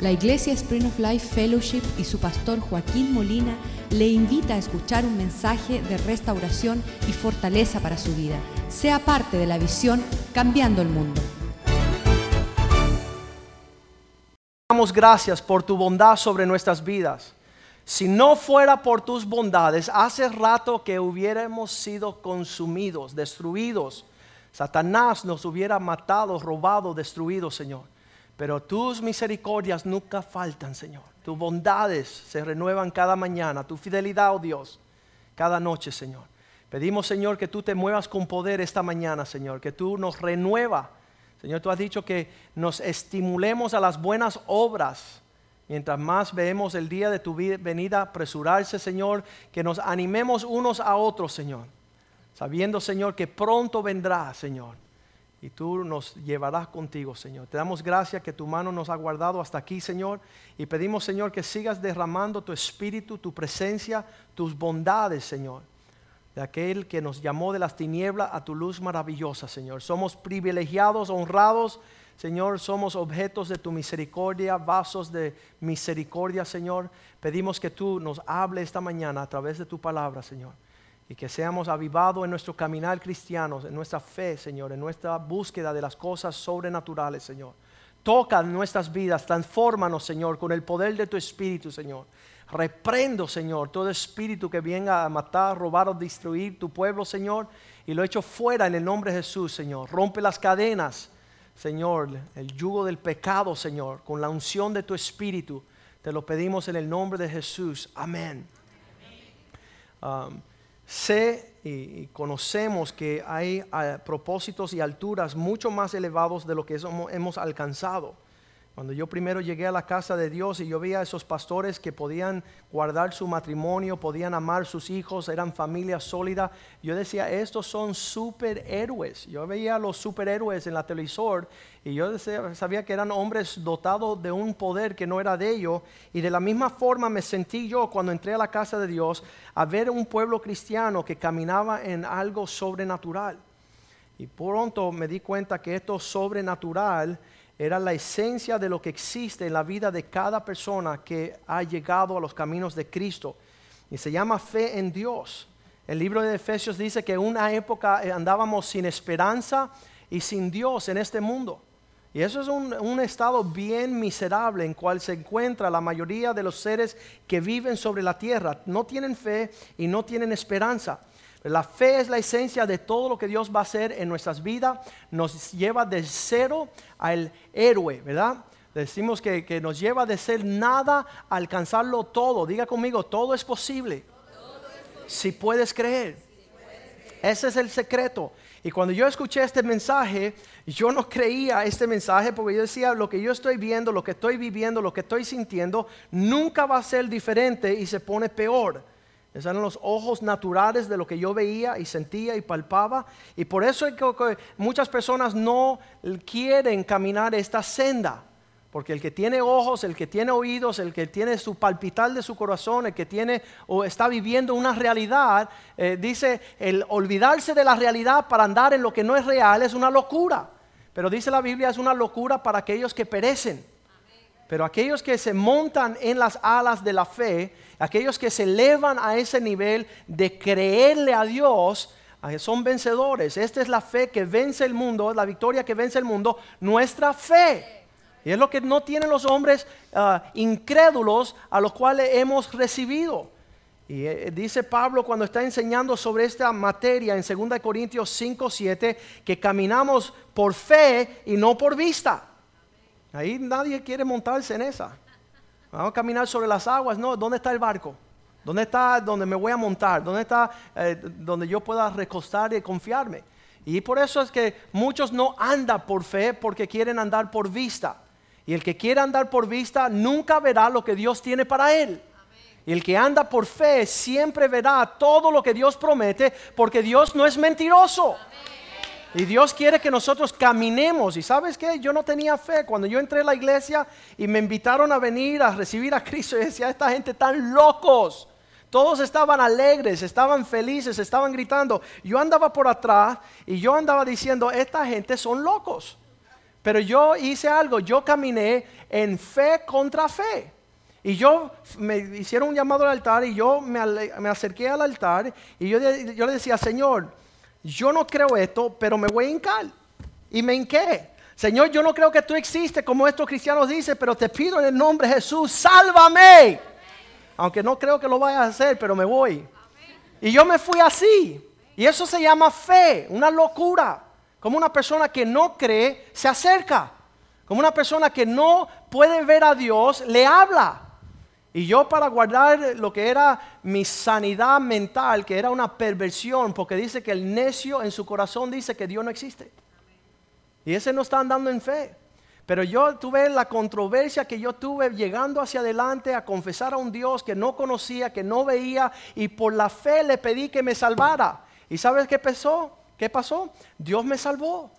La Iglesia Spring of Life Fellowship y su pastor Joaquín Molina le invita a escuchar un mensaje de restauración y fortaleza para su vida. Sea parte de la visión Cambiando el Mundo. Damos gracias por tu bondad sobre nuestras vidas. Si no fuera por tus bondades, hace rato que hubiéramos sido consumidos, destruidos. Satanás nos hubiera matado, robado, destruido, Señor. Pero tus misericordias nunca faltan, Señor. Tus bondades se renuevan cada mañana. Tu fidelidad, oh Dios, cada noche, Señor. Pedimos, Señor, que tú te muevas con poder esta mañana, Señor. Que tú nos renueva. Señor, tú has dicho que nos estimulemos a las buenas obras. Mientras más vemos el día de tu venida apresurarse, Señor, que nos animemos unos a otros, Señor. Sabiendo, Señor, que pronto vendrá, Señor y tú nos llevarás contigo, Señor. Te damos gracias que tu mano nos ha guardado hasta aquí, Señor, y pedimos, Señor, que sigas derramando tu espíritu, tu presencia, tus bondades, Señor, de aquel que nos llamó de las tinieblas a tu luz maravillosa, Señor. Somos privilegiados, honrados, Señor, somos objetos de tu misericordia, vasos de misericordia, Señor. Pedimos que tú nos hables esta mañana a través de tu palabra, Señor y que seamos avivados en nuestro caminar cristiano, en nuestra fe, Señor, en nuestra búsqueda de las cosas sobrenaturales, Señor. Toca nuestras vidas, transfórmanos, Señor, con el poder de tu Espíritu, Señor. Reprendo, Señor, todo espíritu que venga a matar, robar o destruir tu pueblo, Señor, y lo echo fuera en el nombre de Jesús, Señor. Rompe las cadenas, Señor, el yugo del pecado, Señor, con la unción de tu Espíritu. Te lo pedimos en el nombre de Jesús. Amén. Um, sé y, conocemos que hay ah, propósitos y alturas mucho más elevados de lo que hemos alcanzado. Cuando yo primero llegué a la casa de Dios y yo veía a esos pastores que podían guardar su matrimonio, podían amar sus hijos, eran familia sólida, yo decía, estos son superhéroes. Yo veía a los superhéroes en la televisor y yo sabía que eran hombres dotados de un poder que no era de ellos. Y de la misma forma me sentí yo cuando entré a la casa de Dios a ver un pueblo cristiano que caminaba en algo sobrenatural. Y pronto me di cuenta que esto sobrenatural era la esencia de lo que existe en la vida de cada persona que ha llegado a los caminos de Cristo. Y se llama fe en Dios. El libro de Efesios dice que en una época eh, andábamos sin esperanza y sin Dios en este mundo. Y eso es un, un, estado bien miserable en cual se encuentra la mayoría de los seres que viven sobre la tierra. No tienen fe y no tienen esperanza. La fe es la esencia de todo lo que Dios va a hacer en nuestras vidas. Nos lleva de cero al héroe, ¿verdad? Decimos que, nos lleva de ser nada a alcanzarlo todo. Diga conmigo, todo es posible. Si puedes creer. Ese es el secreto. Y cuando yo escuché este mensaje, yo no creía este mensaje porque yo decía, lo que yo estoy viendo, lo que estoy viviendo, lo que estoy sintiendo, nunca va a ser diferente y se pone peor. Esos eran los ojos naturales de lo que yo veía y sentía y palpaba. Y por eso es que muchas personas no quieren caminar esta senda. Porque el que tiene ojos, el que tiene oídos, el que tiene su palpitar de su corazón, el que tiene o está viviendo una realidad, eh, dice, el olvidarse de la realidad para andar en lo que no es real es una locura. Pero dice la Biblia, es una locura para aquellos que perecen. Pero aquellos que se montan en las alas de la fe, aquellos que se elevan a ese nivel de creerle a Dios, son vencedores. Esta es la fe que vence el mundo, la victoria que vence el mundo, nuestra fe. Y es lo que no tienen los hombres ah, incrédulos a los cuales hemos recibido. Y eh, dice Pablo cuando está enseñando sobre esta materia en 2 Corintios 5, 7, que caminamos por fe y no por vista. Ahí nadie quiere montarse en esa. Vamos a caminar sobre las aguas. No, ¿dónde está el barco? ¿Dónde está donde me voy a montar? ¿Dónde está eh, donde yo pueda recostar y confiarme? Y por eso es que muchos no andan por fe porque quieren andar por vista. Y el que quiere andar por vista nunca verá lo que Dios tiene para él. Y el que anda por fe siempre verá todo lo que Dios promete porque Dios no es mentiroso. Y Dios quiere que nosotros caminemos. Y sabes qué, yo no tenía fe. Cuando yo entré a la iglesia y me invitaron a venir a recibir a Cristo, yo decía, esta gente tan locos. Todos estaban alegres, estaban felices, estaban gritando. Yo andaba por atrás y yo andaba diciendo, esta gente son locos. Pero yo hice algo, yo caminé en fe contra fe. Y yo me hicieron un llamado al altar y yo me, acerqué al altar y yo, yo, le decía, Señor, yo no creo esto, pero me voy a hincar. Y me hinqué. Señor, yo no creo que tú existes como estos cristianos dicen, pero te pido en el nombre de Jesús, sálvame. Aunque no creo que lo vayas a hacer, pero me voy. Y yo me fui así. Y eso se llama fe, una locura. Como una persona que no cree se acerca. Como una persona que no puede ver a Dios le habla. Y yo para guardar lo que era mi sanidad mental, que era una perversión, porque dice que el necio en su corazón dice que Dios no existe. Y ese no está andando en fe. Pero yo tuve la controversia que yo tuve llegando hacia adelante a confesar a un Dios que no conocía, que no veía, y por la fe le pedí que me salvara. ¿Y sabes qué pasó? ¿Qué pasó? Dios me salvó.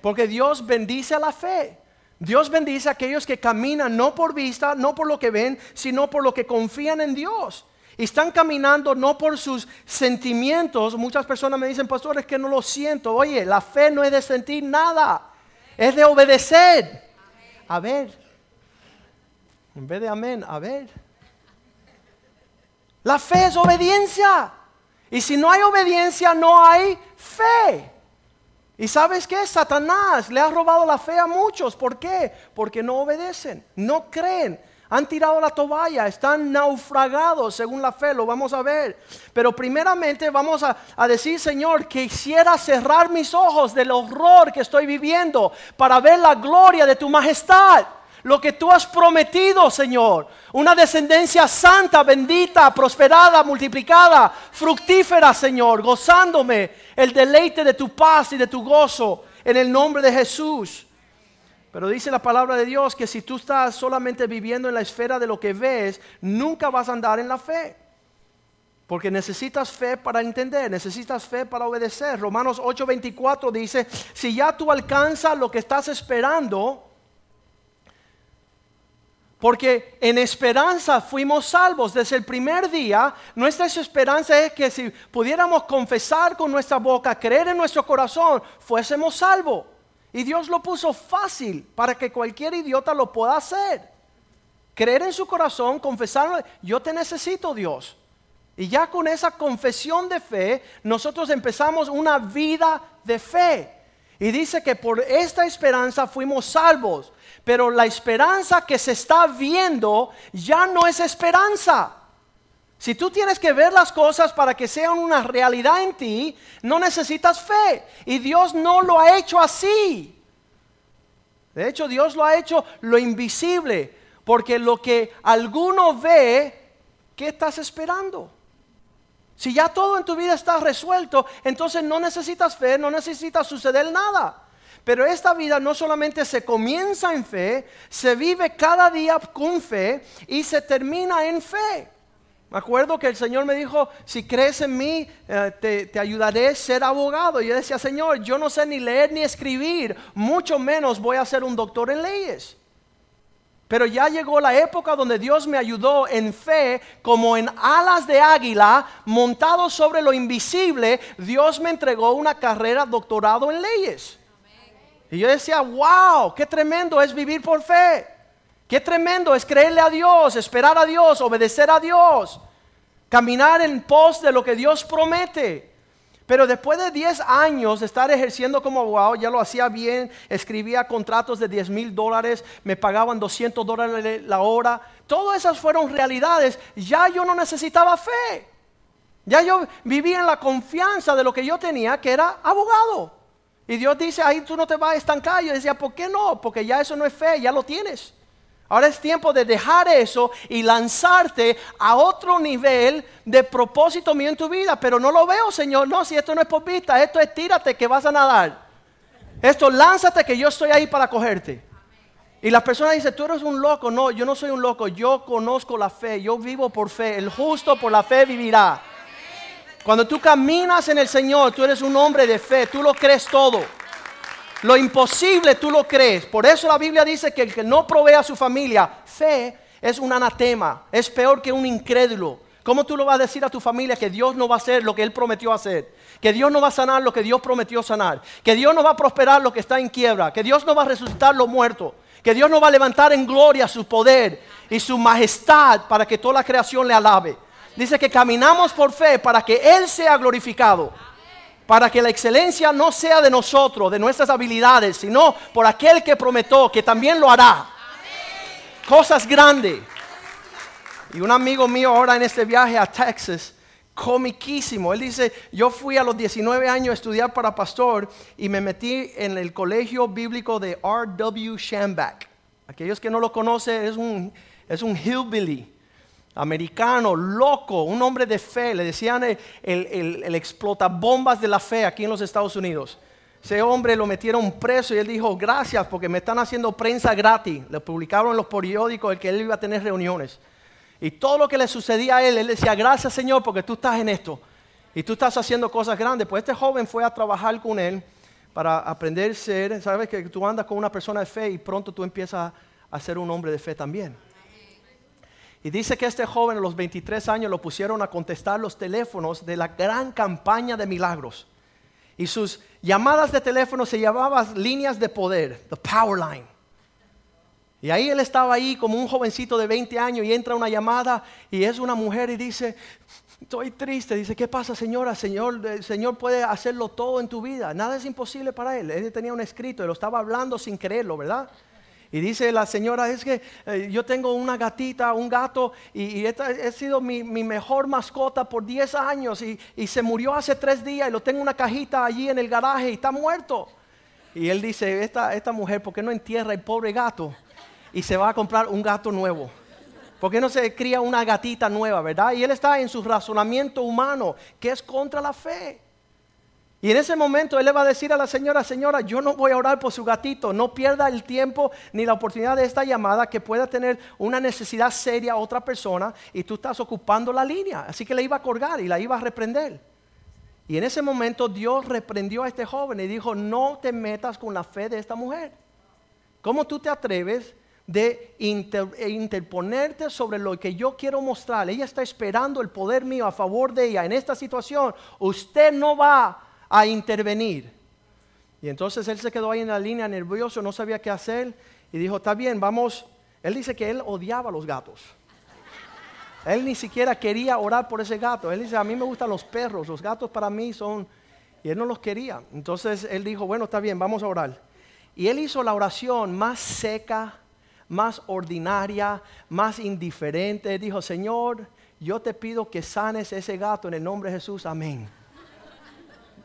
Porque Dios bendice a la fe. Dios bendice a aquellos que caminan no por vista, no por lo que ven, sino por lo que confían en Dios. Y están caminando no por sus sentimientos. Muchas personas me dicen, pastor, es que no lo siento. Oye, la fe no es de sentir nada, es de obedecer. A ver, en vez de amén, a ver. La fe es obediencia. Y si no hay obediencia, no hay fe. ¿Y sabes qué? Satanás le ha robado la fe a muchos. ¿Por qué? Porque no obedecen, no creen. Han tirado la toalla, están naufragados según la fe, lo vamos a ver. Pero primeramente vamos a, a, decir, Señor, quisiera cerrar mis ojos del horror que estoy viviendo para ver la gloria de tu majestad lo que tú has prometido, Señor. Una descendencia santa, bendita, prosperada, multiplicada, fructífera, Señor, gozándome el deleite de tu paz y de tu gozo en el nombre de Jesús. Pero dice la palabra de Dios que si tú estás solamente viviendo en la esfera de lo que ves, nunca vas a andar en la fe. Porque necesitas fe para entender, necesitas fe para obedecer. Romanos 8:24 dice, si ya tú alcanzas lo que estás esperando, porque en esperanza fuimos salvos desde el primer día. Nuestra esperanza es que si pudiéramos confesar con nuestra boca, creer en nuestro corazón, fuésemos salvos. Y Dios lo puso fácil para que cualquier idiota lo pueda hacer. Creer en su corazón, confesar, yo te necesito Dios. Y ya con esa confesión de fe, nosotros empezamos una vida de fe. Y dice que por esta esperanza fuimos salvos. Pero la esperanza que se está viendo ya no es esperanza. Si tú tienes que ver las cosas para que sean una realidad en ti, no necesitas fe. Y Dios no lo ha hecho así. De hecho, Dios lo ha hecho lo invisible. Porque lo que alguno ve, ¿qué estás esperando? Si ya todo en tu vida está resuelto, entonces no necesitas fe, no necesitas suceder nada. Pero esta vida no solamente se comienza en fe, se vive cada día con fe y se termina en fe. Me acuerdo que el Señor me dijo, si crees en mí, eh, te, ayudaré a ser abogado. Y yo decía, Señor, yo no sé ni leer ni escribir, mucho menos voy a ser un doctor en leyes. Pero ya llegó la época donde Dios me ayudó en fe, como en alas de águila, montado sobre lo invisible, Dios me entregó una carrera doctorado en leyes. Y yo decía, wow, qué tremendo es vivir por fe. Qué tremendo es creerle a Dios, esperar a Dios, obedecer a Dios, caminar en pos de lo que Dios promete. Pero después de 10 años de estar ejerciendo como abogado, ya lo hacía bien, escribía contratos de 10 mil dólares, me pagaban 200 dólares la hora. Todas esas fueron realidades. Ya yo no necesitaba fe. Ya yo vivía en la confianza de lo que yo tenía, que era abogado. Y Dios dice, ahí tú no te vas a estancar. Yo decía, ¿por qué no? Porque ya eso no es fe, ya lo tienes. Ahora es tiempo de dejar eso y lanzarte a otro nivel de propósito mío en tu vida. Pero no lo veo, Señor. No, si esto no es por vista, esto es tírate que vas a nadar. Esto lánzate que yo estoy ahí para cogerte. Y las personas dicen, tú eres un loco. No, yo no soy un loco. Yo conozco la fe. Yo vivo por fe. El justo por la fe vivirá. Cuando tú caminas en el Señor, tú eres un hombre de fe, tú lo crees todo. Lo imposible tú lo crees. Por eso la Biblia dice que el que no provee a su familia fe es un anatema, es peor que un incrédulo. ¿Cómo tú lo vas a decir a tu familia que Dios no va a hacer lo que Él prometió hacer? Que Dios no va a sanar lo que Dios prometió sanar. Que Dios no va a prosperar lo que está en quiebra. Que Dios no va a resucitar lo muerto. Que Dios no va a levantar en gloria su poder y su majestad para que toda la creación le alabe. Dice que caminamos por fe para que Él sea glorificado. Para que la excelencia no sea de nosotros, de nuestras habilidades, sino por aquel que prometió que también lo hará. Cosas grandes. Y un amigo mío ahora en este viaje a Texas, comiquísimo. Él dice, yo fui a los 19 años a estudiar para pastor y me metí en el colegio bíblico de R.W. Shambach. Aquellos que no lo conocen, es un, es un hillbilly americano, loco, un hombre de fe. Le decían el, el, el explotabombas de la fe aquí en los Estados Unidos. Ese hombre lo metieron preso y él dijo, gracias porque me están haciendo prensa gratis. Le publicaron en los periódicos el que él iba a tener reuniones. Y todo lo que le sucedía a él, él decía, gracias Señor porque tú estás en esto. Y tú estás haciendo cosas grandes. Pues este joven fue a trabajar con él para aprender a ser, sabes que tú andas con una persona de fe y pronto tú empiezas a ser un hombre de fe también. Y dice que este joven a los 23 años lo pusieron a contestar los teléfonos de la gran campaña de milagros. Y sus llamadas de teléfono se llamaban líneas de poder, the power line. Y ahí él estaba ahí como un jovencito de 20 años y entra una llamada y es una mujer y dice, estoy triste. Dice, ¿qué pasa señora? Señor, el Señor puede hacerlo todo en tu vida. Nada es imposible para él. Él tenía un escrito y lo estaba hablando sin creerlo, ¿verdad? Y dice la señora, es que eh, yo tengo una gatita, un gato, y, esta ha sido mi, mejor mascota por 10 años, y, y, se murió hace 3 días, y lo tengo en una cajita allí en el garaje, y está muerto. Y él dice, esta, esta mujer, ¿por qué no entierra el pobre gato? y se va a comprar un gato nuevo. ¿Por qué no se cría una gatita nueva, verdad? Y él está en su razonamiento humano, que es contra la fe. Y en ese momento él le va a decir a la señora, señora, yo no voy a orar por su gatito, no pierda el tiempo ni la oportunidad de esta llamada que pueda tener una necesidad seria a otra persona y tú estás ocupando la línea. Así que le iba a colgar y la iba a reprender. Y en ese momento Dios reprendió a este joven y dijo, no te metas con la fe de esta mujer. ¿Cómo tú te atreves de e interponerte sobre lo que yo quiero mostrar. Ella está esperando el poder mío a favor de ella. En esta situación, usted no va a intervenir. Y entonces él se quedó ahí en la línea nervioso, no sabía qué hacer y dijo, está bien, vamos. Él dice que él odiaba a los gatos. Él ni siquiera quería orar por ese gato. Él dice, a mí me gustan los perros, los gatos para mí son... Y él no los quería. Entonces él dijo, bueno, está bien, vamos a orar. Y él hizo la oración más seca, más ordinaria, más indiferente. Dijo, Señor, yo te pido que sanes ese gato en el nombre de Jesús. Amén.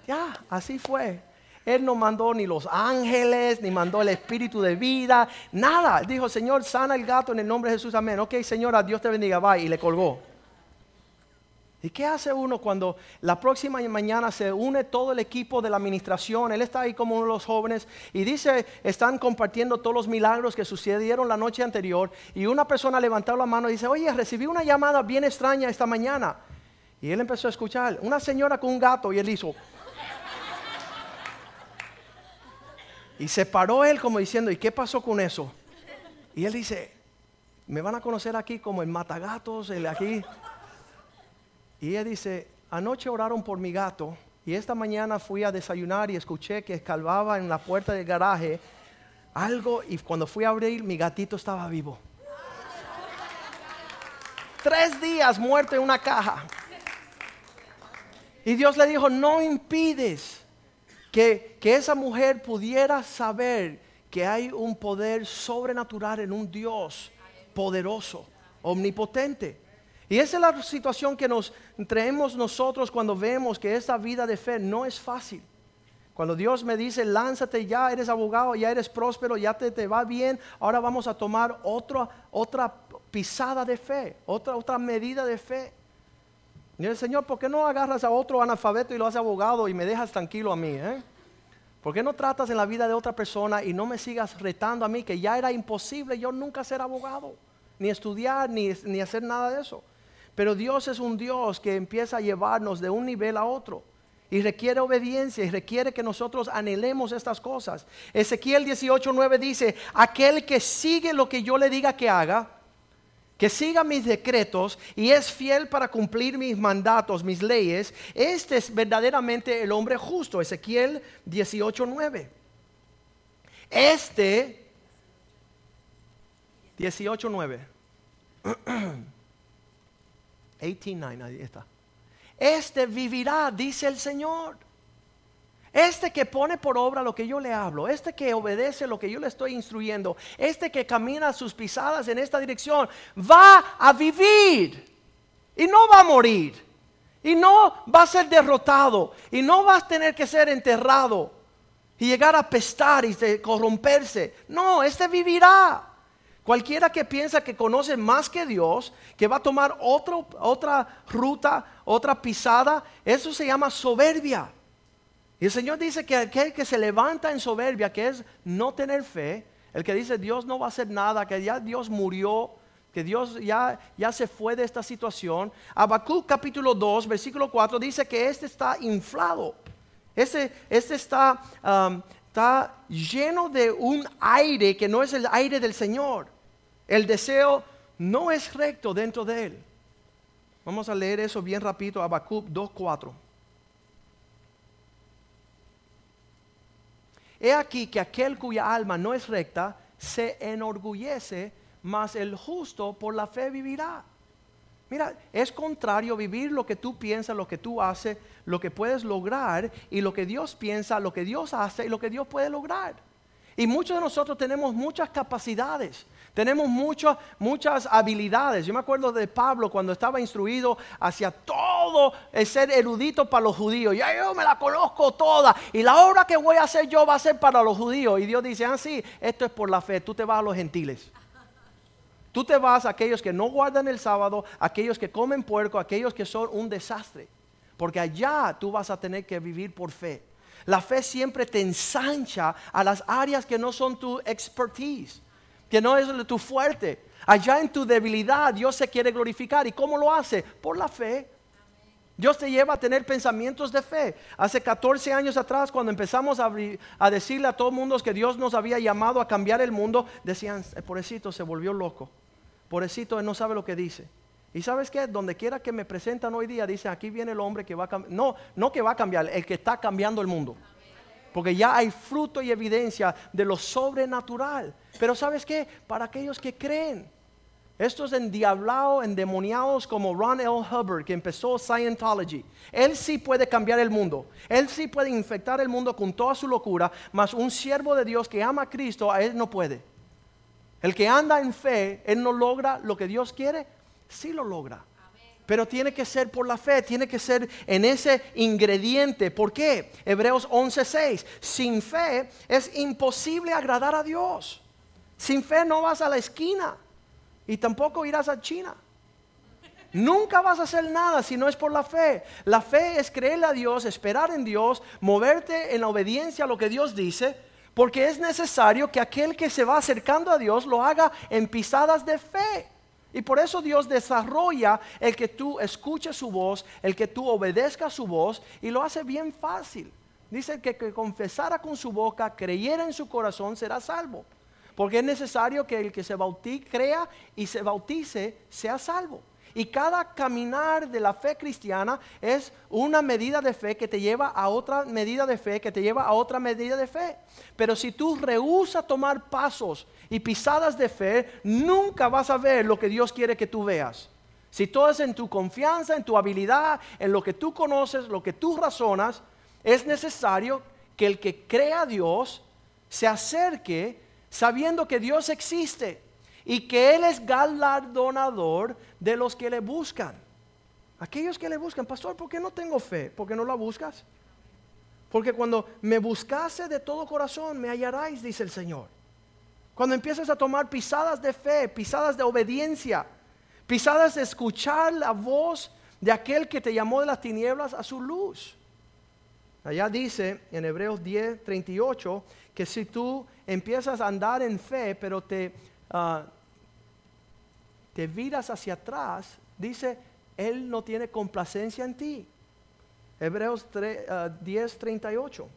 Ya, así fue. Él no mandó ni los ángeles, ni mandó el espíritu de vida, nada. Dijo, Señor, sana el gato en el nombre de Jesús. Amén. Ok, Señora, Dios te bendiga. Bye. Y le colgó. ¿Y qué hace uno cuando la próxima mañana se une todo el equipo de la administración? Él está ahí como uno de los jóvenes y dice, están compartiendo todos los milagros que sucedieron la noche anterior y una persona levantó la mano y dice, oye, recibí una llamada bien extraña esta mañana. Y él empezó a escuchar, una señora con un gato y él hizo... Y se paró él como diciendo, ¿y qué pasó con eso? Y él dice, me van a conocer aquí como el matagatos, el aquí... Y ella dice, anoche oraron por mi gato y esta mañana fui a desayunar y escuché que escalvaba en la puerta del garaje algo y cuando fui a abrir mi gatito estaba vivo. Tres días muerto en una caja. Y Dios le dijo, no impides que, que esa mujer pudiera saber que hay un poder sobrenatural en un Dios poderoso, omnipotente. Y esa es la situación que nos traemos nosotros cuando vemos que esta vida de fe no es fácil. Cuando Dios me dice, lánzate, ya eres abogado, ya eres próspero, ya te, te va bien, ahora vamos a tomar otra, otra pisada de fe, otra, otra medida de fe. Y Señor, ¿por qué no agarras a otro analfabeto y lo haces abogado y me dejas tranquilo a mí? Eh? ¿Por qué no tratas en la vida de otra persona y no me sigas retando a mí que ya era imposible yo nunca ser abogado, ni estudiar, ni, ni hacer nada de eso? Pero Dios es un Dios que empieza a llevarnos de un nivel a otro. Y requiere obediencia y requiere que nosotros anhelemos estas cosas. Ezequiel 18:9 dice, aquel que sigue lo que yo le diga que haga, que siga mis decretos y es fiel para cumplir mis mandatos, mis leyes, este es verdaderamente el hombre justo. Ezequiel 18.9. Este, 18.9. 18.9, ahí está. Este vivirá, dice el Señor. Este que pone por obra lo que yo le hablo, este que obedece lo que yo le estoy instruyendo, este que camina sus pisadas en esta dirección, va a vivir y no va a morir. Y no va a ser derrotado y no va a tener que ser enterrado y llegar a pestar y corromperse. No, este vivirá. Cualquiera que piensa que conoce más que Dios, que va a tomar otra ruta, otra pisada, eso se llama soberbia. Y el Señor dice que aquel que se levanta en soberbia, que es no tener fe, el que dice Dios no va a hacer nada, que ya Dios murió, que Dios ya, ya se fue de esta situación. Habacuc capítulo 2, versículo 4 dice que este está inflado. Este, este está, um, está lleno de un aire que no es el aire del Señor. El deseo no es recto dentro de él. Vamos a leer eso bien rapidito, Habacuc 2.4. He aquí que aquel cuya alma no es recta se enorgullece, mas el justo por la fe vivirá. Mira, es contrario vivir lo que tú piensas, lo que tú haces, lo que puedes lograr y lo que Dios piensa, lo que Dios hace y lo que Dios puede lograr. Y muchos de nosotros tenemos muchas capacidades, tenemos muchas, muchas habilidades. Yo me acuerdo de Pablo cuando estaba instruido hacia todo ser erudito para los judíos. Ya yo me la conozco toda. Y la obra que voy a hacer yo va a ser para los judíos. Y Dios dice, ah, sí, esto es por la fe. Tú te vas a los gentiles. Tú te vas a aquellos que no guardan el sábado, aquellos que comen puerco, aquellos que son un desastre. Porque allá tú vas a tener que vivir por fe. La fe siempre te ensancha a las áreas que no son tu expertise que no es tu fuerte. Allá en tu debilidad Dios se quiere glorificar. ¿Y cómo lo hace? Por la fe. Dios te lleva a tener pensamientos de fe. Hace 14 años atrás, cuando empezamos a, a decirle a todo mundo que Dios nos había llamado a cambiar el mundo, decían, el pobrecito se volvió loco. Pobrecito, él no sabe lo que dice. Y sabes qué, donde quiera que me presentan hoy día, dice, aquí viene el hombre que va a cambiar. No, no que va a cambiar, el que está cambiando el mundo. Porque ya hay fruto y evidencia de lo sobrenatural. Pero ¿sabes qué? Para aquellos que creen. Estos endiablados, endemoniados como Ron L. Hubbard, que empezó Scientology. Él sí puede cambiar el mundo. Él sí puede infectar el mundo con toda su locura. Mas un siervo de Dios que ama a Cristo, a él no puede. El que anda en fe, él no logra lo que Dios quiere, sí lo logra. Pero tiene que ser por la fe, tiene que ser en ese ingrediente. ¿Por qué? Hebreos 11:6. Sin fe es imposible agradar a Dios. Sin fe no vas a la esquina y tampoco irás a China. Nunca vas a hacer nada si no es por la fe. La fe es creerle a Dios, esperar en Dios, moverte en la obediencia a lo que Dios dice, porque es necesario que aquel que se va acercando a Dios lo haga en pisadas de fe. Y por eso Dios desarrolla el que tú escuches su voz, el que tú obedezcas su voz y lo hace bien fácil. Dice que, que confesara con su boca, creyera en su corazón, será salvo. Porque es necesario que el que se bautice, crea y se bautice, sea salvo. Y cada caminar de la fe cristiana es una medida de fe que te lleva a otra medida de fe, que te lleva a otra medida de fe. Pero si tú rehusas tomar pasos y pisadas de fe, nunca vas a ver lo que Dios quiere que tú veas. Si todo es en tu confianza, en tu habilidad, en lo que tú conoces, lo que tú razonas, es necesario que el que crea a Dios se acerque sabiendo que Dios existe y que Él es galardonador de los que le buscan. Aquellos que le buscan, pastor, ¿por qué no tengo fe? ¿Por qué no la buscas? Porque cuando me buscase de todo corazón, me hallaráis, dice el Señor. Cuando empieces a tomar pisadas de fe, pisadas de obediencia, pisadas de escuchar la voz de aquel que te llamó de las tinieblas a su luz. Allá dice en Hebreos 10, 38, que si tú empiezas a andar en fe, pero te, uh, te viras hacia atrás, dice, Él no tiene complacencia en ti. Hebreos 10, 38.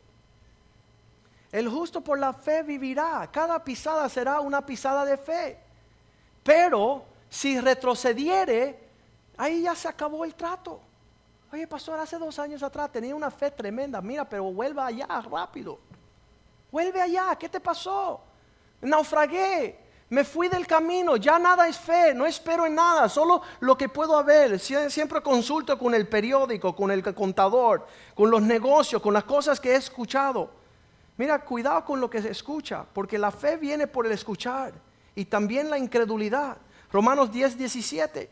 El justo por la fe vivirá. Cada pisada será una pisada de fe. Pero Si retrocediere, ahí ya se acabó el trato. Oye, pastor, hace dos años atrás tenía una fe tremenda. Mira, pero vuelva allá rápido. Vuelve allá. ¿Qué te pasó? Naufragué. Me fui del camino. Ya nada es fe. No espero en nada. Solo lo que puedo ver. Siempre consulto con el periódico, con el contador, con los negocios, con las cosas que he escuchado. Mira, cuidado con lo que se escucha, porque la fe viene por el escuchar y también la incredulidad. Romanos 10, 17.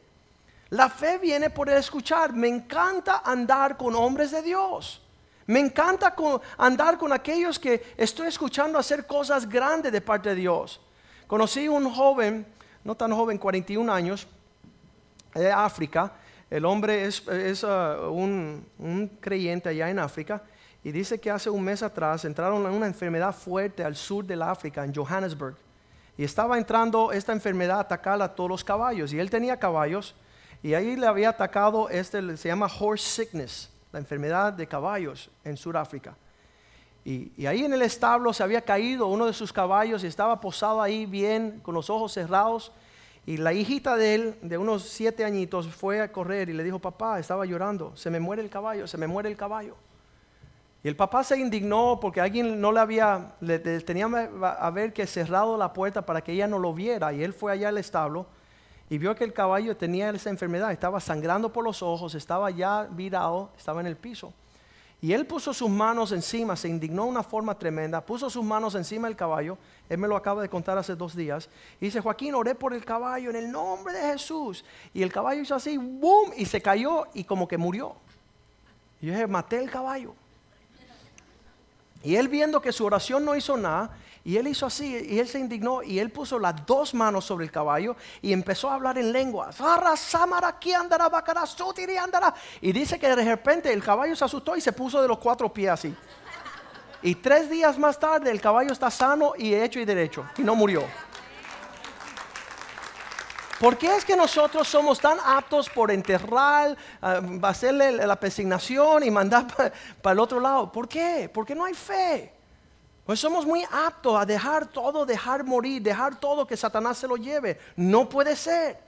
La fe viene por el escuchar. Me encanta andar con hombres de Dios. Me encanta andar con aquellos que estoy escuchando hacer cosas grandes de parte de Dios. Conocí un joven, no tan joven, 41 años, de África. El hombre es, uh, un, un, creyente allá en África y dice que hace un mes atrás entraron en una enfermedad fuerte al sur del África, en Johannesburg. Y estaba entrando esta enfermedad a atacar a todos los caballos. Y él tenía caballos y ahí le había atacado, este se llama horse sickness, la enfermedad de caballos en Sudáfrica. Y, ahí en el establo se había caído uno de sus caballos y estaba posado ahí bien, con los ojos cerrados. Y la hijita de él, de unos siete añitos, fue a correr y le dijo, papá, estaba llorando, se me muere el caballo, se me muere el caballo. Y el papá se indignó porque alguien no le había, le, tenía a haber que cerrado la puerta para que ella no lo viera. Y él fue allá al establo y vio que el caballo tenía esa enfermedad, estaba sangrando por los ojos, estaba ya virado, estaba en el piso. Y él puso sus manos encima, se indignó de una forma tremenda, puso sus manos encima del caballo, él me lo acaba de contar hace dos días, y dice, Joaquín, oré por el caballo en el nombre de Jesús. Y el caballo hizo así, boom, y se cayó y como que murió. Y yo dije, maté el caballo. Y él viendo que su oración no hizo nada, y él hizo así, y él se indignó, y él puso las dos manos sobre el caballo y empezó a hablar en lengua. Y dice que de repente el caballo se asustó y se puso de los cuatro pies así. Y tres días más tarde el caballo está sano y hecho y derecho, y no murió. ¿Por qué es que nosotros somos tan aptos por enterrar, uh, hacerle la pesignación y mandar para el otro lado? ¿Por qué? Porque no hay fe. Pues somos muy aptos a dejar todo, dejar morir, dejar todo que Satanás se lo lleve. No puede ser.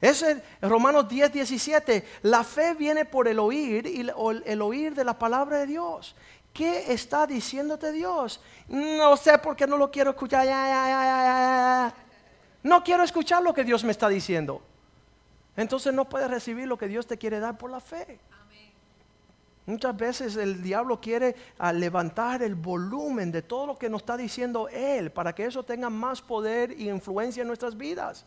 Es Romanos 10, 17. La fe viene por el oír y el, oír de la palabra de Dios. ¿Qué está diciéndote Dios? No sé por qué no lo quiero escuchar. no quiero escuchar lo que Dios me está diciendo. Entonces no puedes recibir lo que Dios te quiere dar por la fe. Muchas veces el diablo quiere ah, levantar el volumen de todo lo que nos está diciendo Él para que eso tenga más poder y influencia en nuestras vidas.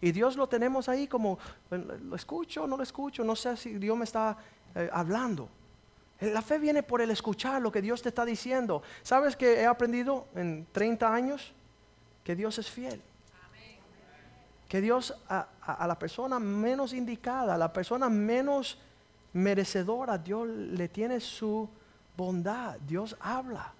Y Dios lo tenemos ahí como, ¿lo escucho no lo escucho? No sé si Dios me está eh, hablando. La fe viene por el escuchar lo que Dios te está diciendo. ¿Sabes que he aprendido en 30 años? Que Dios es fiel. Que Dios a la persona menos indicada, a la persona menos merecedora, Dios le tiene su bondad, Dios habla.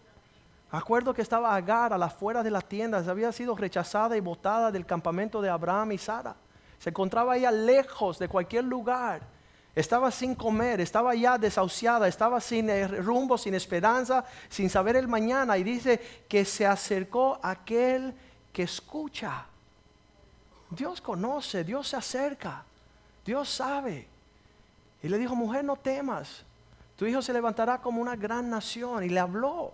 Acuerdo que estaba Agar a las afueras de las tiendas, había sido rechazada y botada del campamento de Abraham y Sara. Se encontraba ella lejos de cualquier lugar. Estaba sin comer, estaba ya desahuciada, estaba sin eh, rumbo, sin esperanza, sin saber el mañana. Y dice que se acercó aquel que escucha. Dios conoce, Dios se acerca, Dios sabe. Y le dijo, mujer, no temas, tu hijo se levantará como una gran nación. Y le habló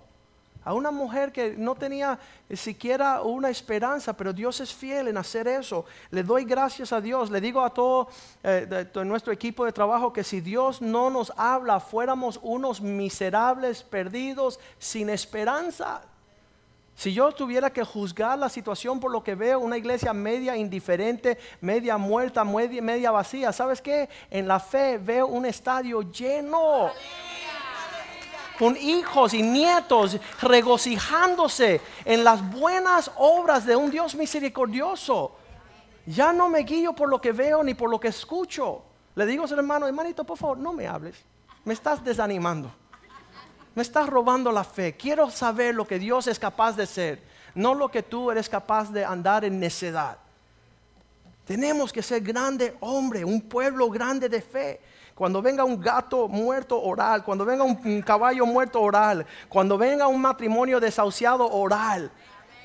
a una mujer que no tenía siquiera una esperanza, pero Dios es fiel en hacer eso. Le doy gracias a Dios. Le digo a todo eh, nuestro equipo de trabajo que si Dios no nos habla, fuéramos unos miserables, perdidos, sin esperanza. Si yo tuviera que juzgar la situación por lo que veo, una iglesia media indiferente, media muerta, media, vacía, ¿sabes qué? En la fe veo un estadio lleno. Con hijos y nietos regocijándose en las buenas obras de un Dios misericordioso. Ya no me guío por lo que veo ni por lo que escucho. Le digo a su hermano, hermanito, por favor, no me hables. Me estás desanimando. Me estás robando la fe. Quiero saber lo que Dios es capaz de ser, no lo que tú eres capaz de andar en necedad. Tenemos que ser grande hombre, un pueblo grande de fe. Cuando venga un gato muerto, oral. Cuando venga un, caballo muerto, oral. Cuando venga un matrimonio desahuciado, oral.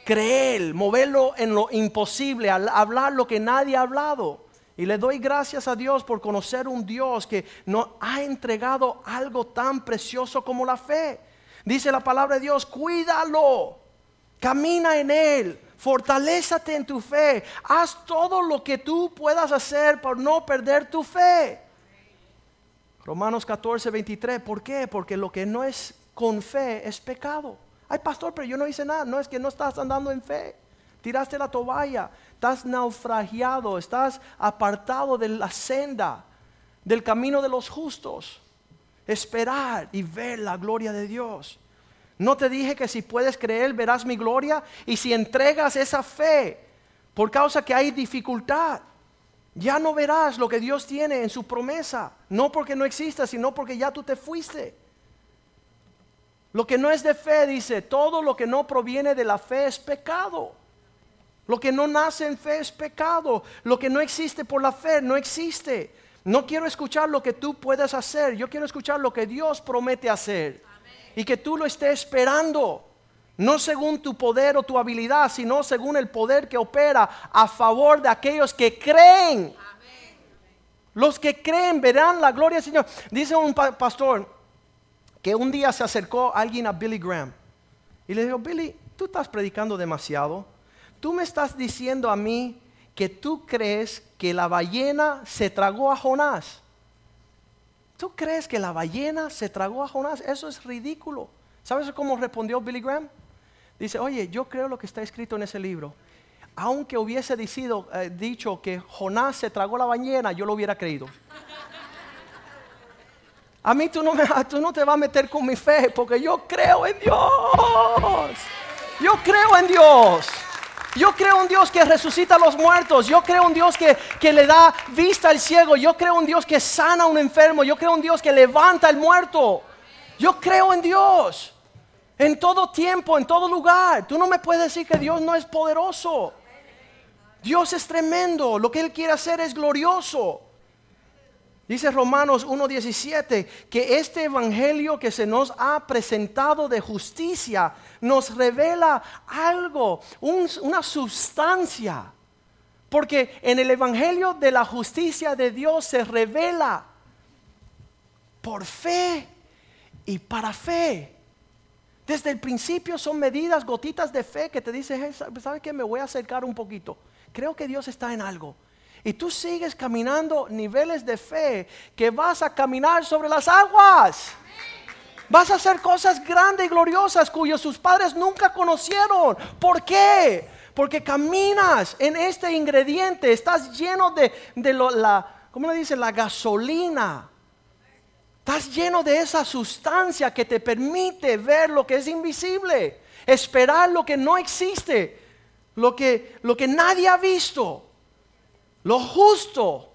creer, moverlo en lo imposible, hablar lo que nadie ha hablado. Y le doy gracias a Dios por conocer un Dios que nos ha entregado algo tan precioso como la fe. Dice la palabra de Dios, cuídalo, camina en él, fortalézate en tu fe, haz todo lo que tú puedas hacer por no perder tu fe. Romanos 14, 23, ¿por qué? Porque lo que no es con fe es pecado. Ay, pastor, pero yo no hice nada. No es que no estás andando en fe. Tiraste la toalla, estás naufragiado, estás apartado de la senda, del camino de los justos. Esperar y ver la gloria de Dios. No te dije que si puedes creer verás mi gloria y si entregas esa fe por causa que hay dificultad, ya no verás lo que Dios tiene en su promesa. No porque no exista, sino porque ya tú te fuiste. Lo que no es de fe, dice, todo lo que no proviene de la fe es pecado. Lo que no nace en fe es pecado. Lo que no existe por la fe no existe. No quiero escuchar lo que tú puedes hacer. Yo quiero escuchar lo que Dios promete hacer. Y que tú lo estés esperando. No según tu poder o tu habilidad, sino según el poder que opera a favor de aquellos que creen. Los que creen verán la gloria del Señor. Dice un pastor, que un día se acercó alguien a Billy Graham y le dijo, Billy, tú estás predicando demasiado. Tú me estás diciendo a mí que tú crees que la ballena se tragó a Jonás. ¿Tú crees que la ballena se tragó a Jonás? Eso es ridículo. ¿Sabes cómo respondió Billy Graham? Dice, oye, yo creo lo que está escrito en ese libro. Aunque hubiese eh, dicho que Jonás se tragó la ballena, yo lo hubiera creído. A mí tú no, me, tú no te vas a meter con mi fe porque yo creo en Dios. Yo creo en Dios. Yo creo un Dios que resucita a los muertos. Yo creo un Dios que, que, le da vista al ciego. Yo creo un Dios que sana a un enfermo. Yo creo un Dios que levanta al muerto. Yo creo en Dios. En todo tiempo, en todo lugar. Tú no me puedes decir que Dios no es poderoso. Dios es tremendo. Lo que Él quiere hacer es glorioso. Dice Romanos 1.17 que este evangelio que se nos ha presentado de justicia nos revela algo, una sustancia. Porque en el evangelio de la justicia de Dios se revela por fe y para fe. Desde el principio son medidas, gotitas de fe que te dicen, ¿sabe qué? Me voy a acercar un poquito. Creo que Dios está en algo y tú sigues caminando niveles de fe que vas a caminar sobre las aguas. Vas a hacer cosas grandes y gloriosas cuyos sus padres nunca conocieron. ¿Por qué? Porque caminas en este ingrediente, estás lleno de, la, ¿cómo le dice? La gasolina. Estás lleno de esa sustancia que te permite ver lo que es invisible, esperar lo que no existe, lo que, lo que nadie ha visto. Lo justo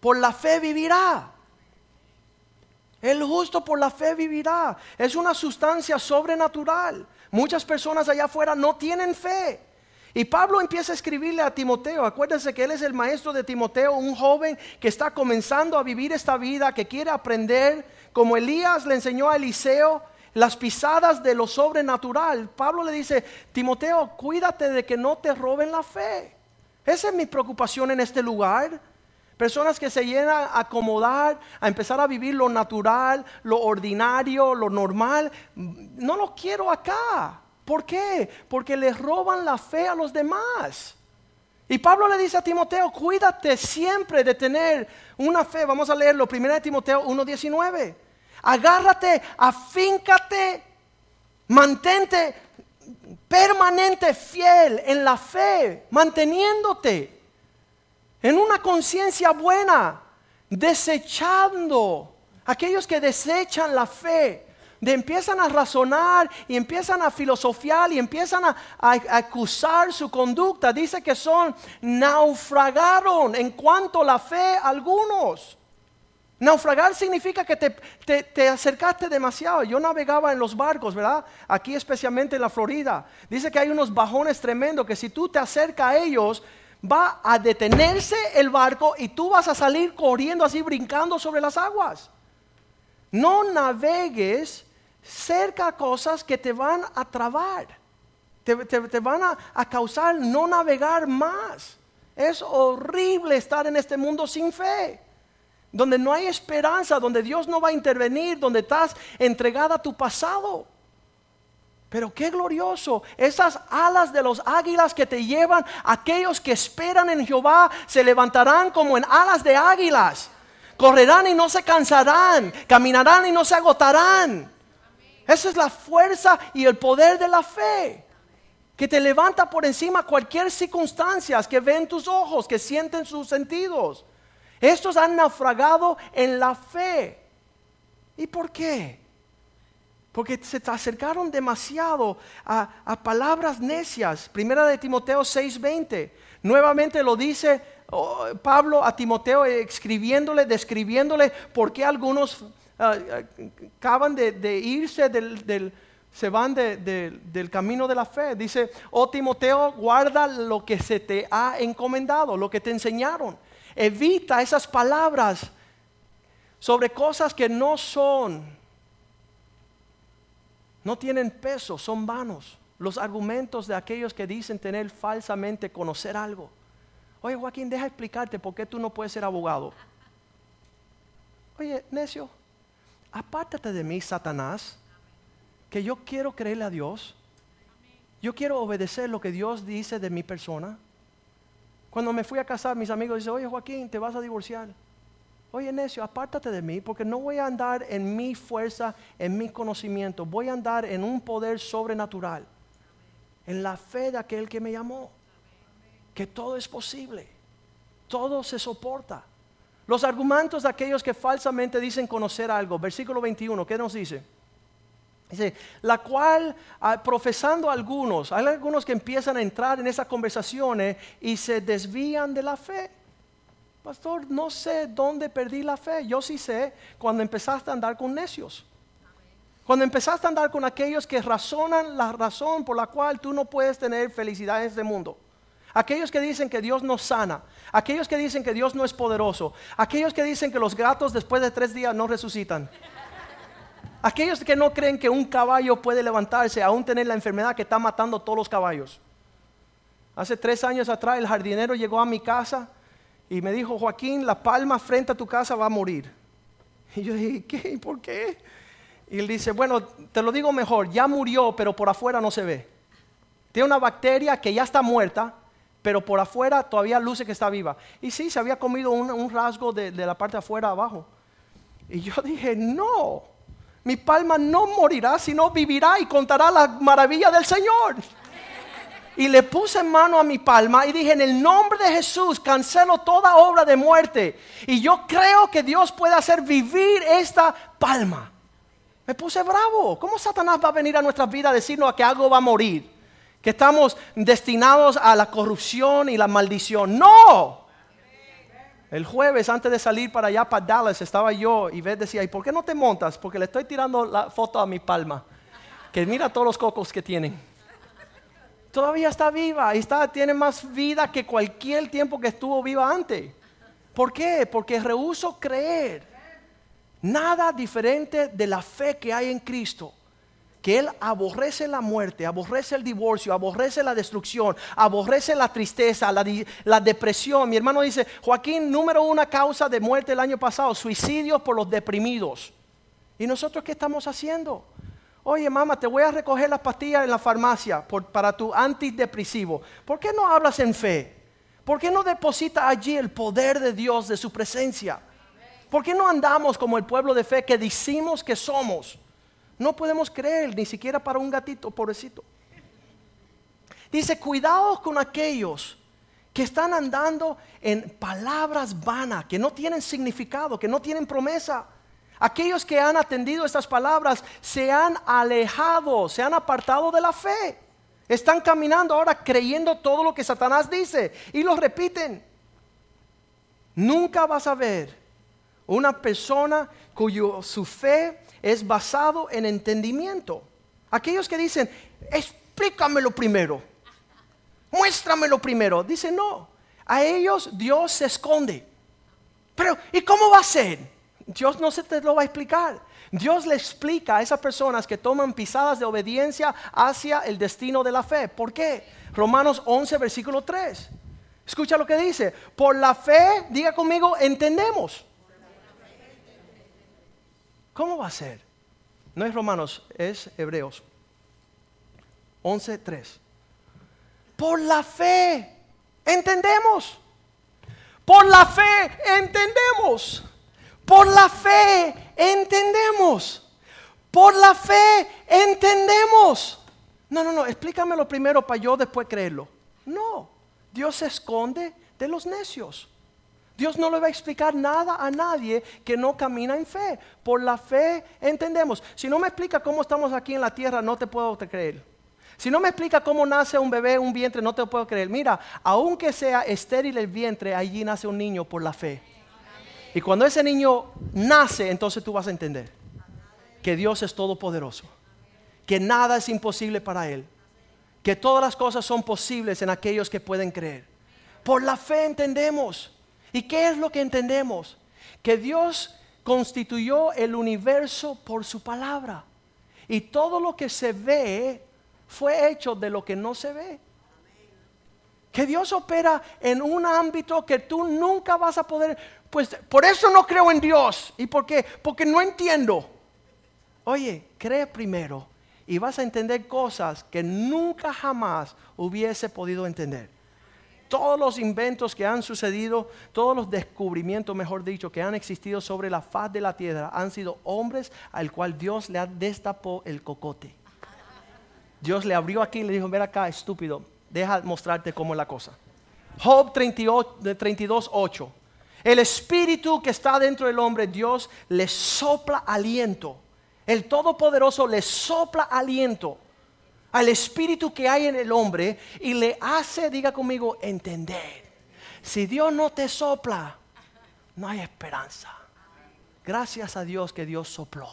por la fe vivirá. El justo por la fe vivirá. Es una sustancia sobrenatural. Muchas personas allá afuera no tienen fe. Y Pablo empieza a escribirle a Timoteo. Acuérdense que él es el maestro de Timoteo, un joven que está comenzando a vivir esta vida, que quiere aprender, como Elías le enseñó a Eliseo, las pisadas de lo sobrenatural. Pablo le dice, Timoteo, cuídate de que no te roben la fe. Esa es mi preocupación en este lugar. Personas que se llenan a acomodar, a empezar a vivir lo natural, lo ordinario, lo normal. No lo quiero acá. ¿Por qué? Porque les roban la fe a los demás. Y Pablo le dice a Timoteo, cuídate siempre de tener una fe. Vamos a leerlo, 1 Timoteo 1.19. Agárrate, afíncate, mantente permanente fiel en la fe, manteniéndote en una conciencia buena, desechando aquellos que desechan la fe, de empiezan a razonar y empiezan a filosofiar y empiezan a, acusar su conducta. Dice que son naufragaron en cuanto a la fe algunos. Naufragar significa que te, acercaste demasiado. Yo navegaba en los barcos, ¿verdad? Aquí especialmente en la Florida. Dice que hay unos bajones tremendos que si tú te acercas a ellos, va a detenerse el barco y tú vas a salir corriendo así, brincando sobre las aguas. No navegues cerca a cosas que te van a trabar. te, te van a, a causar no navegar más. Es horrible estar en este mundo sin fe donde no hay esperanza, donde Dios no va a intervenir, donde estás entregada a tu pasado. Pero qué glorioso, esas alas de los águilas que te llevan, aquellos que esperan en Jehová se levantarán como en alas de águilas. Correrán y no se cansarán, caminarán y no se agotarán. Esa es la fuerza y el poder de la fe. Que te levanta por encima cualquier circunstancia que ven tus ojos, que sienten sus sentidos. Estos han naufragado en la fe. ¿Y por qué? Porque se acercaron demasiado a, palabras necias. Primera de Timoteo 6:20. Nuevamente lo dice oh, Pablo a Timoteo escribiéndole, describiéndole por qué algunos ah, acaban de, irse se van del camino de la fe. Dice, oh Timoteo, guarda lo que se te ha encomendado, lo que te enseñaron. Evita esas palabras sobre cosas que no son, no tienen peso, son vanos. Los argumentos de aquellos que dicen tener falsamente conocer algo. Oye, Joaquín, deja explicarte por qué tú no puedes ser abogado. Oye, necio, apártate de mí, Satanás, que yo quiero creerle a Dios. Yo quiero obedecer lo que Dios dice de mi persona. Cuando me fui a casar, mis amigos dicen, oye Joaquín, te vas a divorciar. Oye necio, apártate de mí porque no voy a andar en mi fuerza, en mi conocimiento. Voy a andar en un poder sobrenatural. En la fe de aquel que me llamó. Que todo es posible. Todo se soporta. Los argumentos de aquellos que falsamente dicen conocer algo. Versículo 21, ¿qué nos dice? Dice, la cual, ah, profesando algunos, hay algunos que empiezan a entrar en esas conversaciones y se desvían de la fe. Pastor, no sé dónde perdí la fe. Yo sí sé cuando empezaste a andar con necios. Cuando empezaste a andar con aquellos que razonan la razón por la cual tú no puedes tener felicidad en este mundo. Aquellos que dicen que Dios no sana. Aquellos que dicen que Dios no es poderoso. Aquellos que dicen que los gatos después de tres días no resucitan. Aquellos que no creen que un caballo puede levantarse, aún tener la enfermedad que está matando todos los caballos. Hace tres años atrás el jardinero llegó a mi casa y me dijo, Joaquín, la palma frente a tu casa va a morir. Y yo dije, ¿qué? ¿Por qué? Y él dice, bueno, te lo digo mejor, ya murió, pero por afuera no se ve. Tiene una bacteria que ya está muerta, pero por afuera todavía luce que está viva. Y sí, se había comido un, rasgo de, la parte afuera abajo. Y yo dije, no, mi palma no morirá, sino vivirá y contará la maravilla del Señor. Y le puse mano a mi palma y dije, en el nombre de Jesús, cancelo toda obra de muerte. Y yo creo que Dios puede hacer vivir esta palma. Me puse bravo. ¿Cómo Satanás va a venir a nuestra vida a decirnos que algo va a morir? Que estamos destinados a la corrupción y la maldición. No. El jueves, antes de salir para allá, para Dallas, estaba yo y Beth decía, ¿y por qué no te montas? Porque le estoy tirando la foto a mi palma. Que mira todos los cocos que tienen. Todavía está viva y está, tiene más vida que cualquier tiempo que estuvo viva antes. ¿Por qué? Porque rehuso creer nada diferente de la fe que hay en Cristo que Él aborrece la muerte, aborrece el divorcio, aborrece la destrucción, aborrece la tristeza, la, depresión. Mi hermano dice, Joaquín, número una causa de muerte el año pasado, suicidios por los deprimidos. ¿Y nosotros qué estamos haciendo? Oye, mamá, te voy a recoger las pastillas en la farmacia para tu antidepresivo. ¿Por qué no hablas en fe? ¿Por qué no deposita allí el poder de Dios, de su presencia? ¿Por qué no andamos como el pueblo de fe que decimos que somos? No podemos creer ni siquiera para un gatito, pobrecito. Dice, cuidado con aquellos que están andando en palabras vanas, que no tienen significado, que no tienen promesa. Aquellos que han atendido estas palabras se han alejado, se han apartado de la fe. Están caminando ahora creyendo todo lo que Satanás dice y lo repiten. Nunca vas a ver una persona cuyo su fe es basado en entendimiento. Aquellos que dicen, explícamelo primero, muéstramelo primero, dicen no, a ellos Dios se esconde. Pero, ¿y cómo va a ser? Dios no se te lo va a explicar. Dios le explica a esas personas que toman pisadas de obediencia hacia el destino de la fe. ¿Por qué? Romanos 11, versículo 3. Escucha lo que dice. Por la fe, diga conmigo, entendemos. ¿Cómo va a ser? No es Romanos, es Hebreos. 11, 3. Por la fe, entendemos. Por la fe, entendemos. Por la fe entendemos. Por la fe entendemos. No, no, no, explícamelo primero para yo después creerlo. No, Dios se esconde de los necios. Dios no le va a explicar nada a nadie que no camina en fe. Por la fe entendemos. Si no me explica cómo estamos aquí en la tierra, no te puedo creer. Si no me explica cómo nace un bebé, un vientre, no te puedo creer. Mira, aunque sea estéril el vientre, allí nace un niño por la fe. Y cuando ese niño nace, entonces tú vas a entender que Dios es todopoderoso, que nada es imposible para Él, que todas las cosas son posibles en aquellos que pueden creer. Por la fe entendemos. ¿Y qué es lo que entendemos? Que Dios constituyó el universo por su palabra. Y todo lo que se ve fue hecho de lo que no se ve. Que Dios opera en un ámbito que tú nunca vas a poder pues por eso no creo en Dios. ¿Y por qué? Porque no entiendo. Oye, cree primero y vas a entender cosas que nunca jamás hubiese podido entender. Todos los inventos que han sucedido, todos los descubrimientos, mejor dicho, que han existido sobre la faz de la tierra, han sido hombres al cual Dios le destapó el cocote. Dios le abrió aquí y le dijo, ven acá, estúpido, deja mostrarte cómo es la cosa. Job 32, 8. El espíritu que está dentro del hombre, Dios le sopla aliento. El Todopoderoso le sopla aliento al espíritu que hay en el hombre y le hace, diga conmigo, entender. Si Dios no te sopla, no hay esperanza. Gracias a Dios que Dios sopló.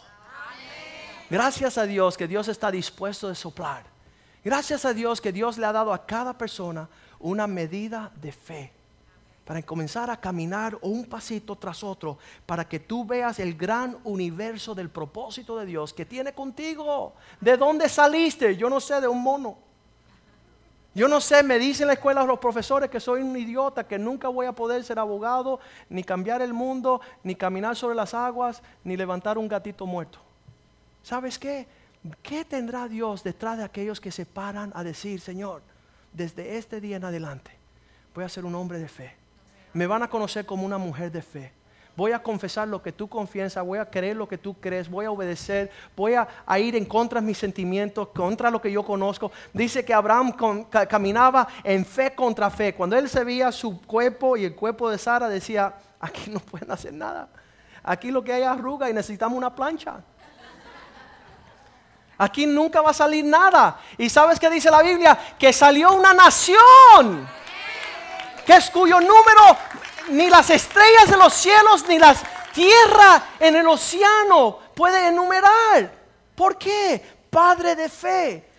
Gracias a Dios que Dios está dispuesto a soplar. Gracias a Dios que Dios le ha dado a cada persona una medida de fe para comenzar a caminar un pasito tras otro, para que tú veas el gran universo del propósito de Dios que tiene contigo. ¿De dónde saliste? Yo no sé, de un mono. Yo no sé, me dicen en la escuela los profesores que soy un idiota, que nunca voy a poder ser abogado, ni cambiar el mundo, ni caminar sobre las aguas, ni levantar un gatito muerto. ¿Sabes qué? ¿Qué tendrá Dios detrás de aquellos que se paran a decir, Señor, desde este día en adelante voy a ser un hombre de fe? Me van a conocer como una mujer de fe. Voy a confesar lo que tú confiesas, voy a creer lo que tú crees, voy a obedecer, voy a, ir en contra de mis sentimientos, contra lo que yo conozco. Dice que Abraham caminaba en fe contra fe. Cuando él se veía su cuerpo y el cuerpo de Sara, decía, aquí no pueden hacer nada. Aquí lo que hay es arruga y necesitamos una plancha. Aquí nunca va a salir nada. ¿Y sabes qué dice la Biblia? Que salió una nación que es cuyo número ni las estrellas de los cielos ni las tierras en el océano puede enumerar. ¿Por qué? Padre de fe.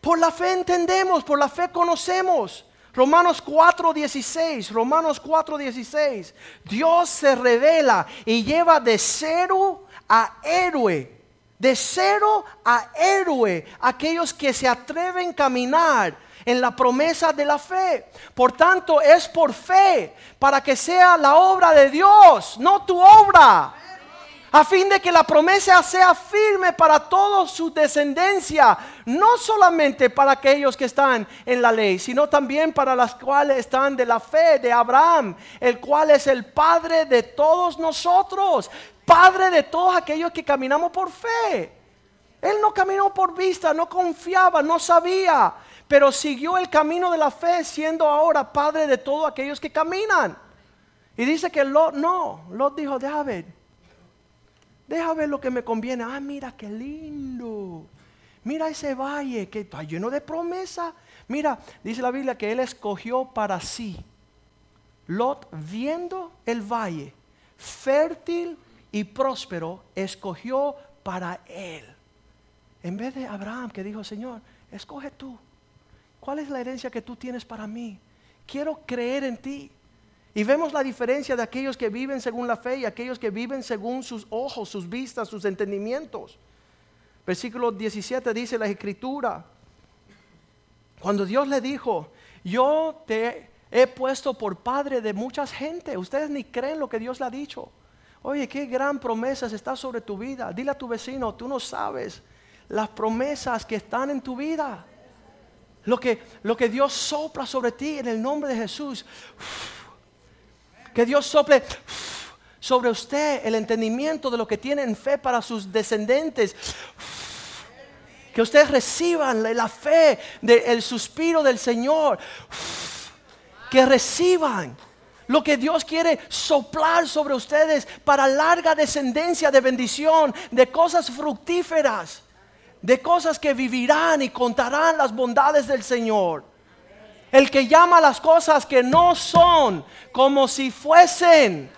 Por la fe entendemos, por la fe conocemos. Romanos 4:16, Romanos 4:16. Dios se revela y lleva de cero a héroe. De cero a héroe aquellos que se atreven a caminar en la promesa de la fe. Por tanto, es por fe, para que sea la obra de Dios, no tu obra. A fin de que la promesa sea firme para toda su descendencia, no solamente para aquellos que están en la ley, sino también para las cuales están de la fe de Abraham, el cual es el Padre de todos nosotros, Padre de todos aquellos que caminamos por fe. Él no caminó por vista, no confiaba, no sabía pero siguió el camino de la fe siendo ahora padre de todos aquellos que caminan. Y dice que Lot no, Lot dijo, deja ver, deja ver lo que me conviene. Ah, mira qué lindo. Mira ese valle que está lleno de promesa. Mira, dice la Biblia que él escogió para sí. Lot viendo el valle fértil y próspero, escogió para él. En vez de Abraham que dijo, Señor, escoge tú. ¿Cuál es la herencia que tú tienes para mí? Quiero creer en ti. Y vemos la diferencia de aquellos que viven según la fe y aquellos que viven según sus ojos, sus vistas, sus entendimientos. Versículo 17 dice la escritura, cuando Dios le dijo, yo te he puesto por padre de muchas gente, ustedes ni creen lo que Dios le ha dicho. Oye, qué gran promesas está sobre tu vida. Dile a tu vecino, tú no sabes las promesas que están en tu vida. Lo que, lo que Dios sopla sobre ti en el nombre de Jesús. Que Dios sople sobre usted el entendimiento de lo que tiene en fe para sus descendientes. Que ustedes reciban la fe del suspiro del Señor. Que reciban lo que Dios quiere soplar sobre ustedes para larga descendencia de bendición, de cosas fructíferas, de cosas que vivirán y contarán las bondades del Señor. El que llama las cosas que no son como si fuesen.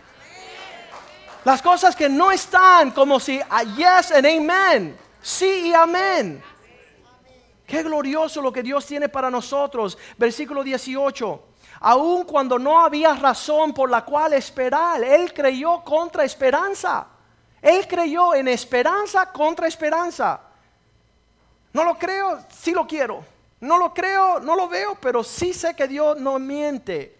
Las cosas que no están como si a yes and amen. Sí y amén. Qué glorioso lo que Dios tiene para nosotros. Versículo 18 aun cuando no había razón por la cual esperar. Él creyó contra esperanza. Él creyó en esperanza contra esperanza. No lo creo, sí lo quiero. No lo creo, no lo veo, pero sí sé que Dios no miente.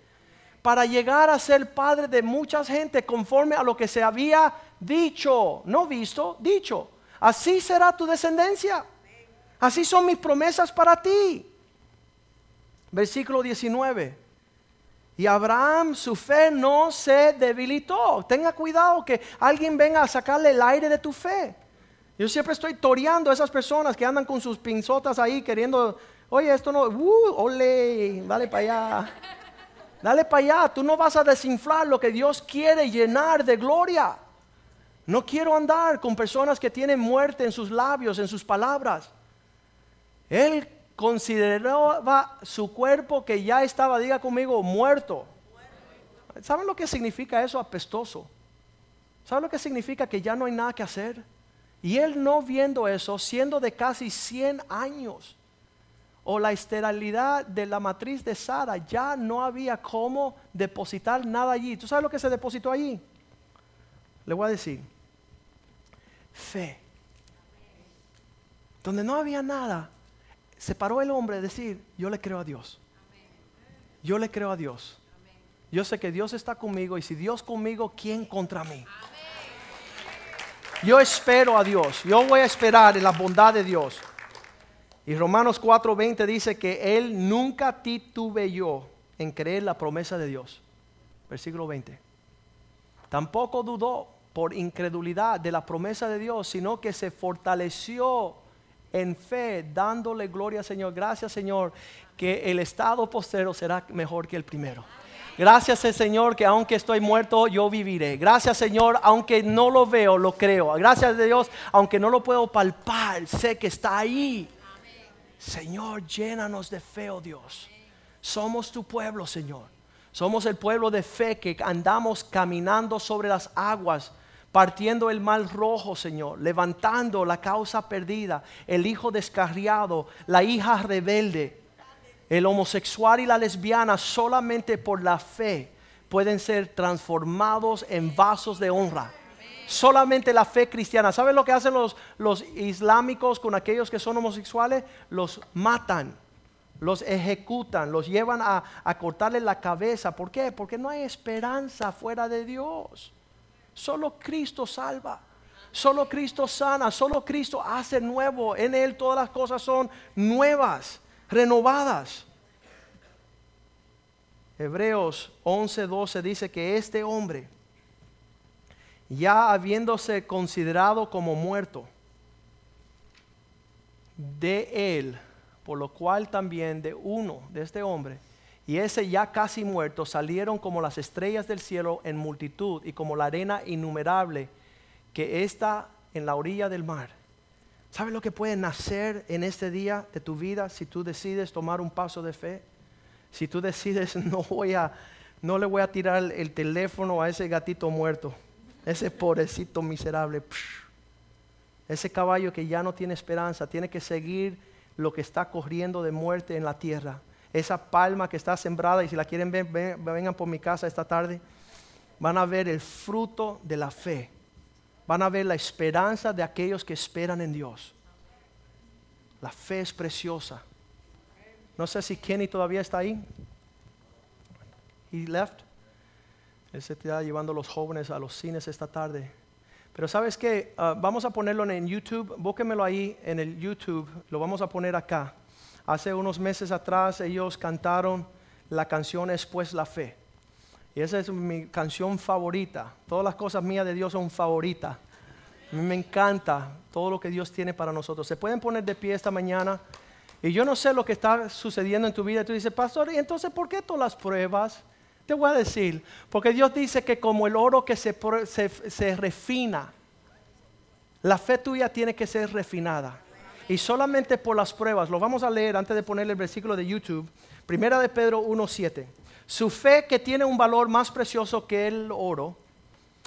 Para llegar a ser padre de mucha gente conforme a lo que se había dicho, no visto, dicho. Así será tu descendencia. Así son mis promesas para ti. Versículo 19. Y Abraham, su fe no se debilitó. Tenga cuidado que alguien venga a sacarle el aire de tu fe. Yo siempre estoy toreando a esas personas que andan con sus pinzotas ahí queriendo, oye, esto no, uh, ole, dale para allá. Dale para allá, tú no vas a desinflar lo que Dios quiere llenar de gloria. No quiero andar con personas que tienen muerte en sus labios, en sus palabras. Él consideraba su cuerpo que ya estaba, diga conmigo, muerto. ¿Saben lo que significa eso apestoso? ¿Saben lo que significa que ya no hay nada que hacer? Y él no viendo eso, siendo de casi 100 años, o la esterilidad de la matriz de Sara, ya no había cómo depositar nada allí. ¿Tú sabes lo que se depositó allí? Le voy a decir, fe. Donde no había nada, se paró el hombre a decir, yo le creo a Dios. Yo le creo a Dios. Yo sé que Dios está conmigo y si Dios conmigo, ¿quién contra mí? Yo espero a Dios. Yo voy a esperar en la bondad de Dios. Y Romanos 4:20 dice que Él nunca titubeyó en creer la promesa de Dios. Versículo 20. Tampoco dudó por incredulidad de la promesa de Dios, sino que se fortaleció en fe, dándole gloria al Señor. Gracias, Señor, que el estado postero será mejor que el primero. Gracias, Señor, que aunque estoy muerto, yo viviré. Gracias, Señor, aunque no lo veo, lo creo. Gracias a Dios, aunque no lo puedo palpar, sé que está ahí. Señor, llénanos de fe, oh Dios. Somos tu pueblo, Señor. Somos el pueblo de fe que andamos caminando sobre las aguas partiendo el mal rojo, Señor, levantando la causa perdida, el hijo descarriado, la hija rebelde, el homosexual y la lesbiana, solamente por la fe pueden ser transformados en vasos de honra. Solamente la fe cristiana. ¿Saben lo que hacen los, los islámicos con aquellos que son homosexuales? Los matan los ejecutan, los llevan a, a, cortarle la cabeza. ¿Por qué? Porque no hay esperanza fuera de Dios. Solo Cristo salva. Solo Cristo sana. Solo Cristo hace nuevo. En Él todas las cosas son nuevas, renovadas. Hebreos 11:12 dice que este hombre, ya habiéndose considerado como muerto, de él, por lo cual también de uno, de este hombre, y ese ya casi muerto salieron como las estrellas del cielo en multitud y como la arena innumerable que está en la orilla del mar. ¿Sabes lo que puede nacer en este día de tu vida si tú decides tomar un paso de fe? Si tú decides no voy a no le voy a tirar el teléfono a ese gatito muerto, ese pobrecito miserable, ese caballo que ya no tiene esperanza, tiene que seguir lo que está corriendo de muerte en la tierra esa palma que está sembrada y si la quieren ver, vengan por mi casa esta tarde, van a ver el fruto de la fe. Van a ver la esperanza de aquellos que esperan en Dios. La fe es preciosa. No sé si Kenny todavía está ahí. He left. Él se está llevando los jóvenes a los cines esta tarde. Pero sabes qué, ah, vamos a ponerlo en YouTube, búsquemelo ahí en el YouTube, lo vamos a poner acá. Hace unos meses atrás ellos cantaron la canción Es pues la fe. Y esa es mi canción favorita. Todas las cosas mías de Dios son favoritas. A mí me encanta todo lo que Dios tiene para nosotros. Se pueden poner de pie esta mañana. Y yo no sé lo que está sucediendo en tu vida. Y tú dices, pastor, ¿y entonces por qué todas las pruebas? Te voy a decir, porque Dios dice que como el oro que se, se, refina, la fe tuya tiene que ser refinada. Y solamente por las pruebas, lo vamos a leer antes de poner el versículo de YouTube, Primera de Pedro 1.7. Su fe que tiene un valor más precioso que el oro,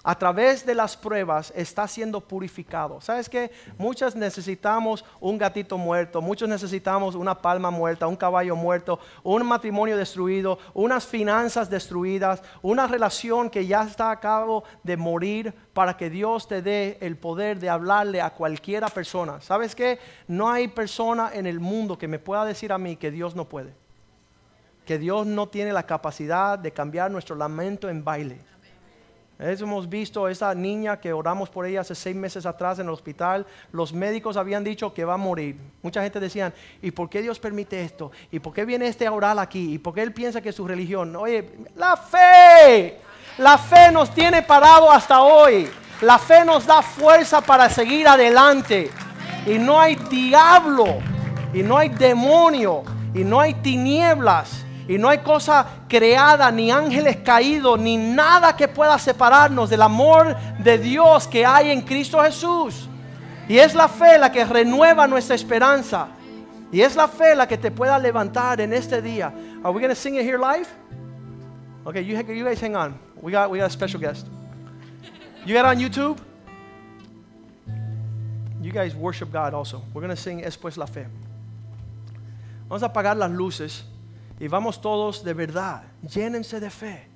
a través de las pruebas está siendo purificado. ¿Sabes qué? Muchas necesitamos un gatito muerto, muchos necesitamos una palma muerta, un caballo muerto, un matrimonio destruido, unas finanzas destruidas, una relación que ya está a cabo de morir para que Dios te dé el poder de hablarle a cualquiera persona. ¿Sabes qué? No hay persona en el mundo que me pueda decir a mí que Dios no puede. Que Dios no tiene la capacidad de cambiar nuestro lamento en baile hemos visto esa niña que oramos por ella hace seis meses atrás en el hospital. Los médicos habían dicho que va a morir. Mucha gente decía, ¿y por qué Dios permite esto? ¿Y por qué viene este a orar aquí? ¿Y por qué él piensa que es su religión? Oye, la fe. La fe nos tiene parado hasta hoy. La fe nos da fuerza para seguir adelante. Y no hay diablo. Y no hay demonio. Y no hay tinieblas y no hay cosa creada, ni ángeles caídos, ni nada que pueda separarnos del amor de Dios que hay en Cristo Jesús. Y es la fe la que renueva nuestra esperanza. Y es la fe la que te pueda levantar en este día. Are we going to sing it here live? Okay, you, guys hang on. We got, we got a special guest. You got on YouTube? You guys worship God also. We're going to sing Es pues la fe. Vamos a apagar las luces. Y vamos todos de verdad, llénense de fe,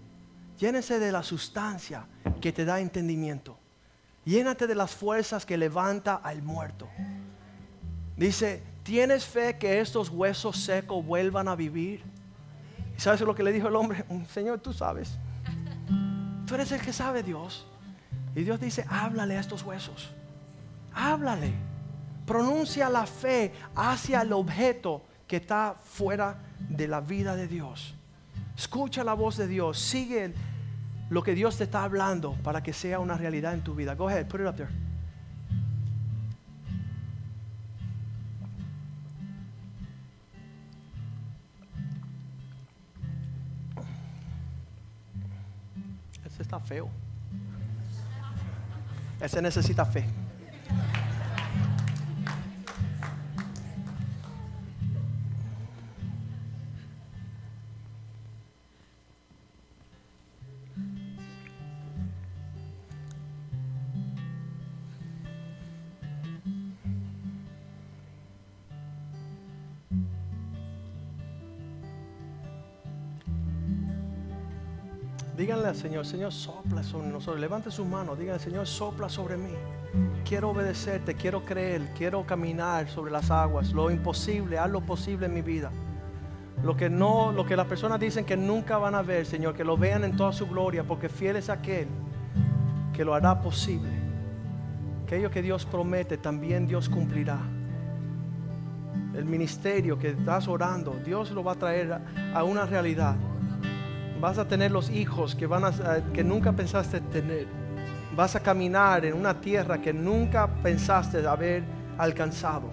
llénense de la sustancia que te da entendimiento. Llénate de las fuerzas que levanta al muerto. Dice, ¿tienes fe que estos huesos secos vuelvan a vivir? ¿Y sabes lo que le dijo el hombre? Señor, tú sabes. Tú eres el que sabe Dios. Y Dios dice, háblale a estos huesos. Háblale. Pronuncia la fe hacia el objeto que está fuera de la vida de Dios. Escucha la voz de Dios. Sigue lo que Dios te está hablando para que sea una realidad en tu vida. Go ahead, put it up there. Ese está feo. Ese necesita fe. Al Señor, Señor, sopla sobre nosotros. Levante su mano, díganle, Señor, sopla sobre mí. Quiero obedecerte, quiero creer, quiero caminar sobre las aguas. Lo imposible, haz lo posible en mi vida. Lo que no, lo que las personas dicen que nunca van a ver, Señor, que lo vean en toda su gloria, porque fiel es aquel que lo hará posible. Aquello que Dios promete, también Dios cumplirá. El ministerio que estás orando, Dios lo va a traer a una realidad vas a tener los hijos que, van a, que nunca pensaste tener. Vas a caminar en una tierra que nunca pensaste haber alcanzado.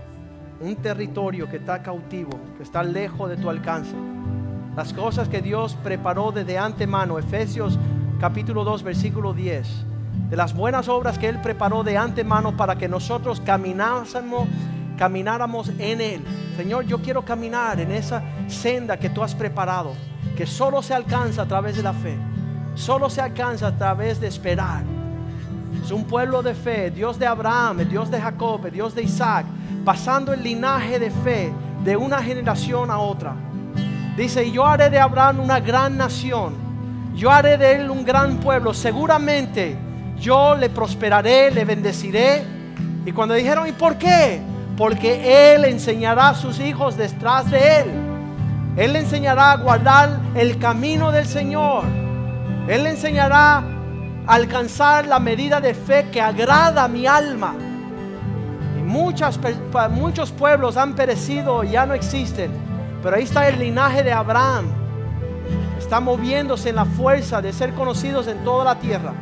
Un territorio que está cautivo, que está lejos de tu alcance. Las cosas que Dios preparó desde antemano, Efesios capítulo 2, versículo 10. De las buenas obras que Él preparó de antemano para que nosotros caminásemos, camináramos en Él. Señor, yo quiero caminar en esa senda que tú has preparado que solo se alcanza a través de la fe, solo se alcanza a través de esperar. Es un pueblo de fe, Dios de Abraham, el Dios de Jacob, el Dios de Isaac, pasando el linaje de fe de una generación a otra. Dice, yo haré de Abraham una gran nación. Yo haré de él un gran pueblo. Seguramente yo le prosperaré, le bendeciré. Y cuando dijeron, ¿y por qué? Porque él enseñará a sus hijos detrás de él. Él le enseñará a guardar el camino del Señor. Él le enseñará a alcanzar la medida de fe que agrada a mi alma. Y muchos pueblos han perecido ya no existen. Pero ahí está el linaje de Abraham. Está moviéndose en la fuerza de ser conocidos en toda la tierra.